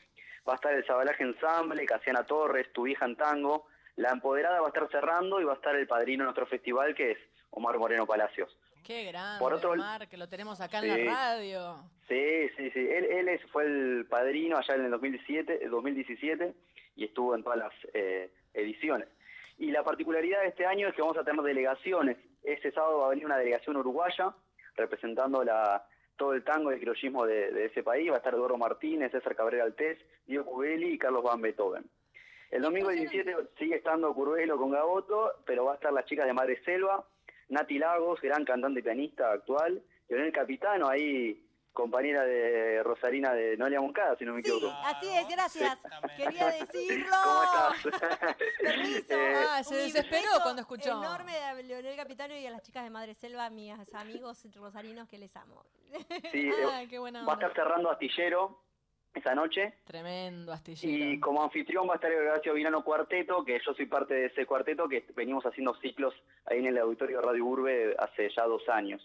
Va a estar el Sabalaje Ensamble, Casiana Torres, Tu Vieja en Tango. La Empoderada va a estar cerrando y va a estar el padrino de nuestro festival, que es Omar Moreno Palacios. Qué grande, Por otro- Omar, que lo tenemos acá en la radio. Sí, sí, sí. Él, él es- fue el padrino allá en el 2017, 2017 y estuvo en todas las eh, ediciones. Y la particularidad de este año es que vamos a tener delegaciones. Este sábado va a venir una delegación uruguaya representando la, todo el tango y el criollismo de, de ese país. Va a estar Eduardo Martínez, César Cabrera Altés, Diego Cubeli y Carlos Van Beethoven. El domingo 17 sigue estando Curvelo con Gaboto, pero va a estar las chicas de Madre Selva, Nati Lagos, gran cantante y pianista actual, Leonel Capitano, ahí compañera de Rosarina de Noelia Moncada, si no me Sí, equivoco. así es, gracias. Quería [LAUGHS] decirlo. ¿Cómo estás? [LAUGHS] Permiso. Eh, Ah, se desesperó cuando escuchó. enorme a Leonel Capitano y a las chicas de Madre Selva, mis amigos rosarinos que les amo. sí, [LAUGHS] eh, Ay, qué buena va a estar cerrando Astillero esa noche. Tremendo astillero. Y como anfitrión va a estar el Horacio Virano Cuarteto, que yo soy parte de ese cuarteto, que venimos haciendo ciclos ahí en el auditorio de Radio Urbe hace ya dos años.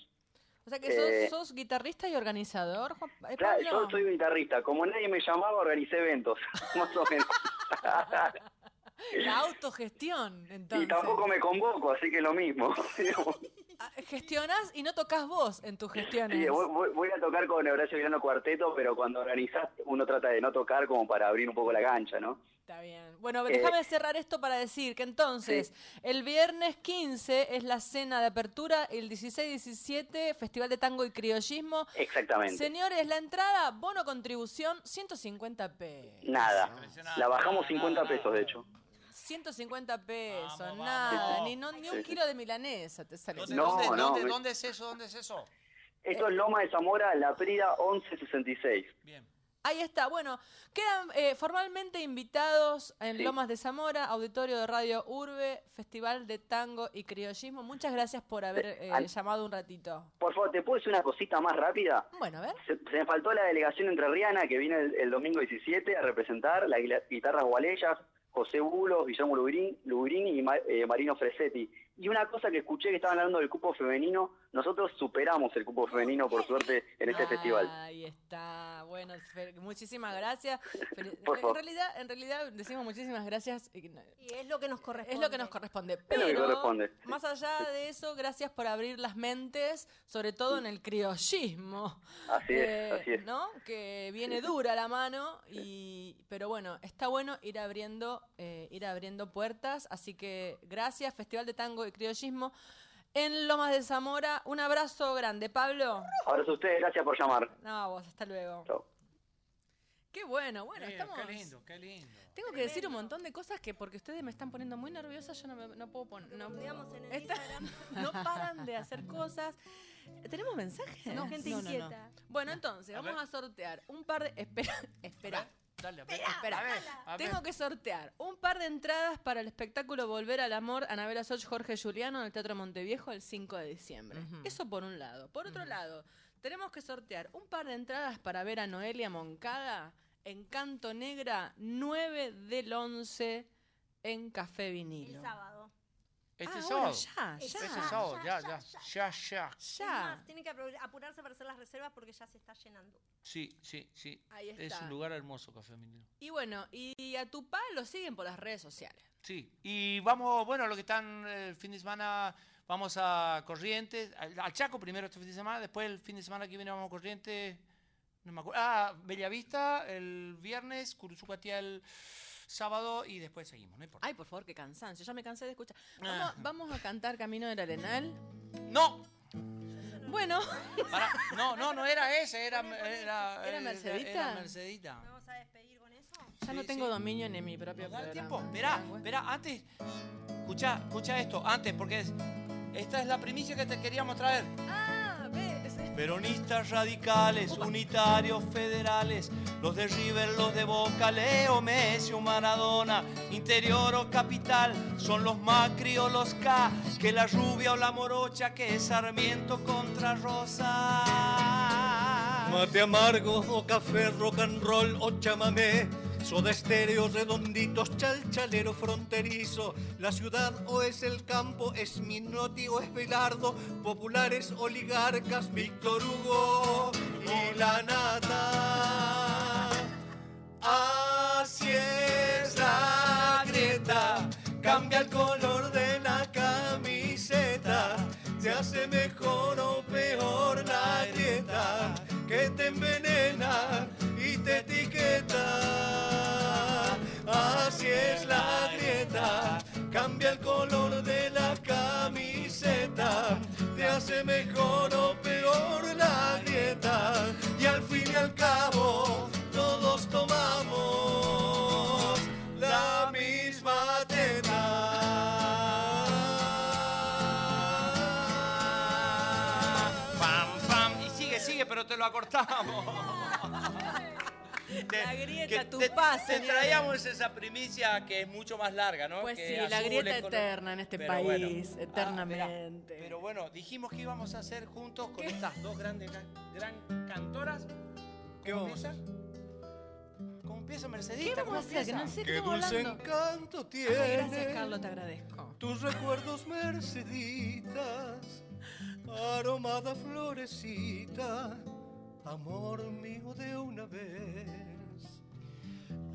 O sea que sos, eh, sos guitarrista y organizador, Juan eh, Claro, yo soy guitarrista. Como nadie me llamaba, organicé eventos, [LAUGHS] más o menos. [LAUGHS] La autogestión, entonces. y tampoco me convoco, así que lo mismo. [LAUGHS] Gestionás y no tocas vos en tus gestiones. Sí, voy, voy- voy a tocar con Horacio Virano Cuarteto, pero cuando organizás uno trata de no tocar como para abrir un poco la cancha, ¿no? Está bien. Bueno, Eh, déjame cerrar esto para decir que entonces el viernes 15 es la cena de apertura, el 16-17 Festival de Tango y Criollismo. Exactamente. Señores, la entrada, bono contribución, 150 pesos. Nada. La bajamos 50 pesos, de hecho. 150 pesos, Vamos, nada, vamos. ni, no- ni un kilo de milanesa te sale. ¿Dónde, No, dónde, no, dónde- me- dónde es eso? ¿Dónde es eso? Esto es Loma de Zamora, La Prida 1166. Bien. Ahí está, bueno, quedan eh, formalmente invitados en Sí. Lomas de Zamora, Auditorio de Radio Urbe, Festival de Tango y Criollismo. Muchas gracias por haber eh, llamado un ratito. Por favor, ¿te puedo decir una cosita más rápida? Bueno, a ver. Se, se me faltó la delegación entrerriana que viene el, el domingo 17 a representar las guila- guitarras gualeyas, José Bulos, Guillermo Lubrín, Lubrín y eh, Marino Fresetti. Y una cosa que escuché que estaban hablando del cupo femenino, nosotros superamos el cupo femenino, por suerte, en este festival. Ahí está. Bueno, muchísimas gracias. [LAUGHS] En realidad, en realidad decimos muchísimas gracias. y no- Y es lo que nos corresponde. Es lo que nos corresponde. Es lo que Pero, corresponde. más allá de eso, gracias por abrir las mentes, sobre todo en el criollismo. Así es, eh, así es. ¿No? Que viene dura la mano, y, pero bueno, está bueno ir abriendo, eh, ir abriendo puertas. Así que gracias, Festival de Tango y Criollismo. En Lomas de Zamora, un abrazo grande, Pablo. Abrazo a ustedes, gracias por llamar. No, a vos, hasta luego. Chao. Qué bueno, bueno, Eh, estamos... Qué lindo, qué lindo. Tengo que decir un montón de cosas que porque ustedes me están poniendo muy nerviosa, yo no, me- no puedo poner... No, Digamos en el [LAUGHS] no paran de hacer cosas. ¿Tenemos mensajes? No, gente inquieta. Bueno, entonces, A vamos ver. a sortear un par de... Espera, espera. Dale, a ver. Espera, A ver, a ver. Tengo que sortear un par de entradas para el espectáculo Volver al Amor Anabela Soch Jorge Juliano en el Teatro Monteviejo el 5 de diciembre. Eso por un lado. Por otro lado, tenemos que sortear un par de entradas para ver a Noelia Moncada en Canto Negra 9 del 11 en Café El Vinilo. sábado. Este Ah, sábado. ahora ya, Este ya. Este sábado, ya, ya, ya, ya. Es Ya. más, tienen que apurarse para hacer las reservas porque ya se está llenando. Sí, sí, sí. Ahí Es está. un lugar hermoso, Café Minero. Y bueno, y a tu pa lo siguen por las redes sociales. Sí, y vamos, bueno, lo que están eh, el fin de semana, vamos a Corrientes, al, al Chaco primero este fin de semana, después el fin de semana que viene vamos a Corrientes, no me acuerdo, ah, Bellavista el viernes, Curuzucatía el sábado y después seguimos, no importa. Ay, por favor, qué cansancio. Ya me cansé de escuchar. Ah. Vamos, vamos a cantar Camino del Arenal. No, Bueno, pará, no, no, no era ese, era, era, ¿Era Mercedita? Era Mercedita. ¿Me vamos a despedir con eso? ya no tengo sí. dominio ni en mi propio ¿Nos da tiempo? Esperá, Bueno. esperá, antes, escucha, escucha esto, antes, porque es- esta es la primicia que te queríamos traer. Ah, Peronistas radicales, unitarios federales, los de River, los de Boca, Leo, Messi o Maradona, interior o capital, son los Macri o los K, que la rubia o la morocha, que es Sarmiento contra Rosa. Mate amargo o café, rock and roll o chamamé. Soda estéreo, redonditos, chalchalero fronterizo. La ciudad o es el campo, es Minotti o es Belardo. Populares, oligarcas, Víctor Hugo y la nata. Así es la grieta, cambia el color de la camiseta, se hace mejor o peor la grieta, que te envenena y te etiqueta. Cambia el color de la camiseta, te hace mejor o peor la grieta, y al fin y al cabo todos tomamos la misma teta. Pam, pam, y sigue, sigue, pero te lo acortamos. [LAUGHS] Te- La grieta, que tu te, pase, te traíamos esa primicia que es mucho más larga, ¿no? Pues Que sí, la grieta eterna en este Pero país, bueno. Ah, eternamente. pero bueno, dijimos que íbamos a hacer juntos con estas dos grandes gran cantoras. ¿Qué ¿Cómo vamos a empieza? ¿Cómo empieza ¿Qué Mercedita? vamos a ¿Cómo hacer? Que no empieza? sé qué dulce encanto Ay, gracias, tiene Carlos, te agradezco. tus recuerdos merceditas, aromada florecita, amor mío de una vez.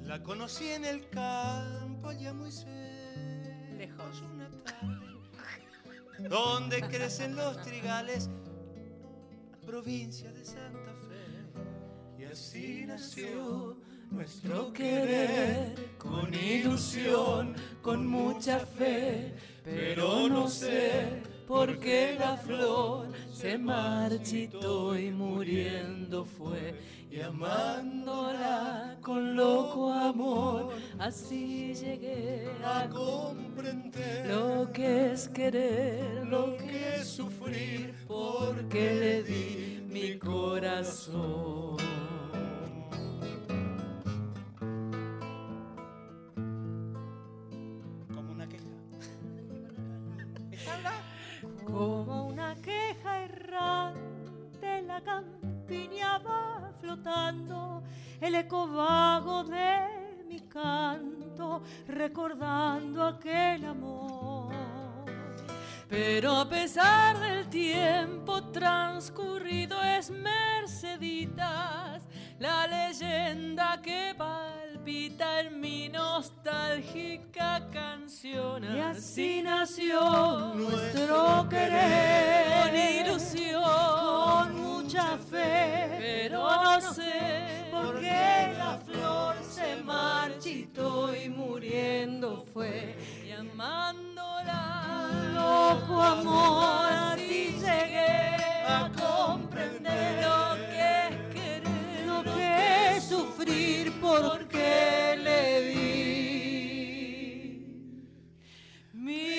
La conocí en el campo allá muy Lejos. una tarde, donde crecen los trigales, provincia de Santa Fe. Y así nació nuestro querer, con ilusión, con mucha fe, pero no sé por qué la flor se marchitó y muriendo fue. Y amándola con loco amor, así llegué a comprender lo que es querer, lo que es sufrir, porque le di mi corazón. Campiña va flotando, el eco vago de mi canto, recordando aquel amor. Pero a pesar del tiempo transcurrido es Merceditas, la leyenda que palpita en mi nostálgica canción. Y así nació nuestro querer. Con ilusión, con mucha fe, pero no sé por qué la flor se marchitó y muriendo fue. y amándola. Loco amor, así llegué a comprender porque le di mi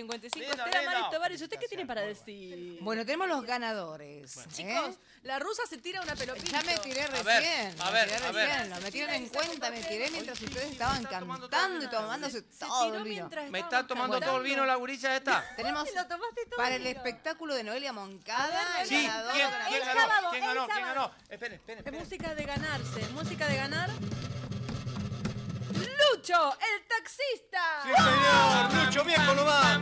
55. Lindo, Estela lindo. ¿usted qué tiene para decir? Bueno, tenemos los ganadores. ¿eh? Chicos, la rusa se tira una pelotita. Ya me tiré recién. A ver, a ver, me tiré. Recién, lo metieron en cuenta, me tiré mientras ustedes estaban cantando y tomándose todo el vino. Me está tomando todo el vino la gurilla esta. [LAUGHS] Tenemos para el espectáculo de Noelia Moncada. Sí, ¿quién ganó? ¿Quién ganó? Esperen, esperen. Música de ganarse, música de ganar. Lucho, el taxista. Sí, señor. Lucho Viejo nomás.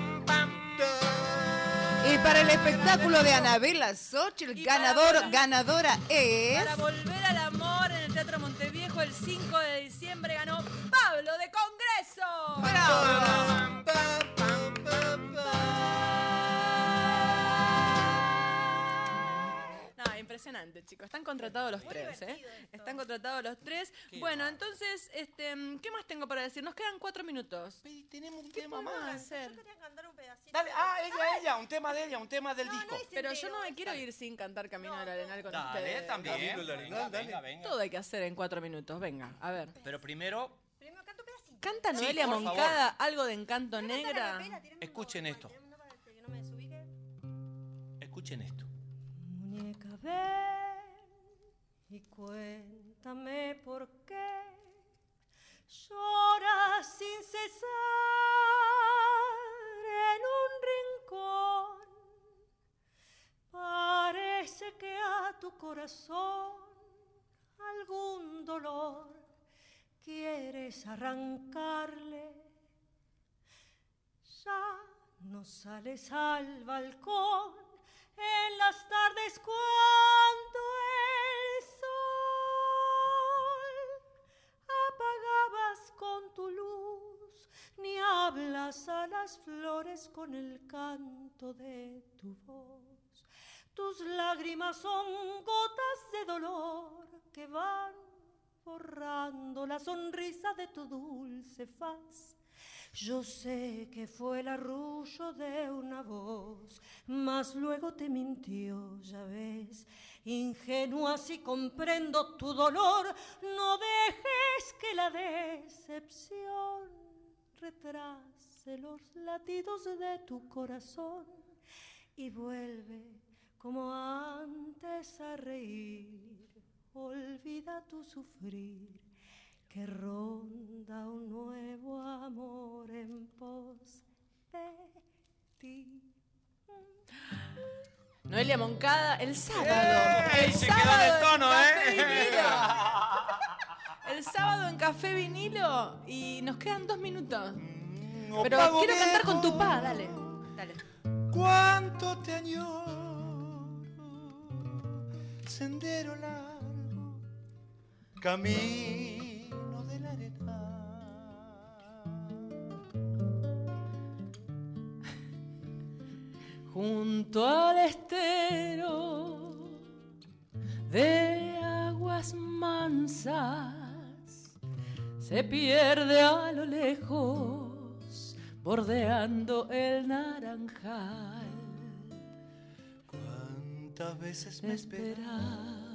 Y para el espectáculo de Anabela para ganador, ganadora es... Para volver al amor en el Teatro Monteviejo el 5 de diciembre ganó Pablo de Congreso. ¡Bravo! Impresionante, chicos. Están contratados los tres, ¿eh? Están contratados los tres. Bueno, entonces, este, ¿qué más tengo para decir? Nos quedan cuatro minutos. Tenemos un ¿Qué tema más. hacer? quería cantar un pedacito. Dale, ah, ella, ella, un tema de ella, un tema del disco. Pero yo no me quiero ir sin cantar Camino del Arenal con Dale, ustedes. también. Dale. venga, venga. Todo hay que hacer en cuatro minutos. Venga, a ver. Pero primero, Primero canto un pedacito. ¿Canta Sí, Noelia favor. Moncada algo de encanto negra? Escuchen esto. Escuchen esto. Muñeca, ven y cuéntame por qué lloras sin cesar en un rincón. Parece que a tu corazón algún dolor quieres arrancarle. Ya no sales al balcón en las tardes cuando el sol apagabas con tu luz, ni hablas a las flores con el canto de tu voz. Tus lágrimas son gotas de dolor que van borrando la sonrisa de tu dulce faz. Yo sé que fue el arrullo de una voz, mas luego te mintió, ya ves. Ingenua si comprendo tu dolor, no dejes que la decepción retrase los latidos de tu corazón y vuelve como antes a reír. Olvida tu sufrir que ronda un nuevo amor en pos de ti. Noelia Moncada, el sábado. ¡Ey! el Se sábado quedó en el en tono, Café ¿eh? Vinilo. El sábado en Café Vinilo y nos quedan dos minutos. Pero Pago quiero cantar con tu pa, dale. Dale. Cuánto te añoro, sendero largo, camino veces me esperabas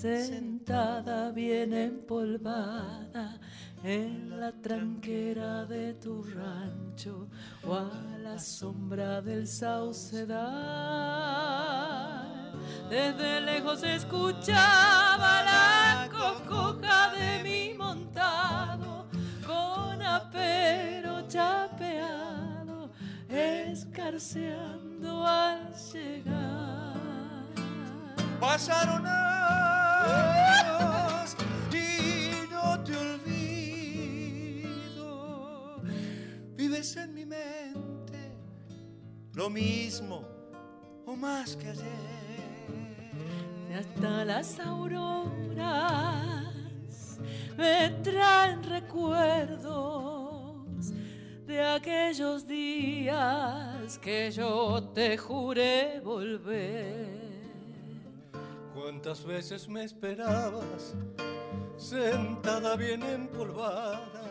sentada bien empolvada en la tranquera de tu rancho o a la sombra del saucedal. Desde lejos escuchaba la cocoja de mi montado con apero chapeado escarceando al llegar. Pasaron años y no te olvido. Vives en mi mente lo mismo o más que ayer. Hasta las auroras me traen recuerdos de aquellos días que yo te juré volver. ¿Cuántas veces me esperabas sentada bien empolvada?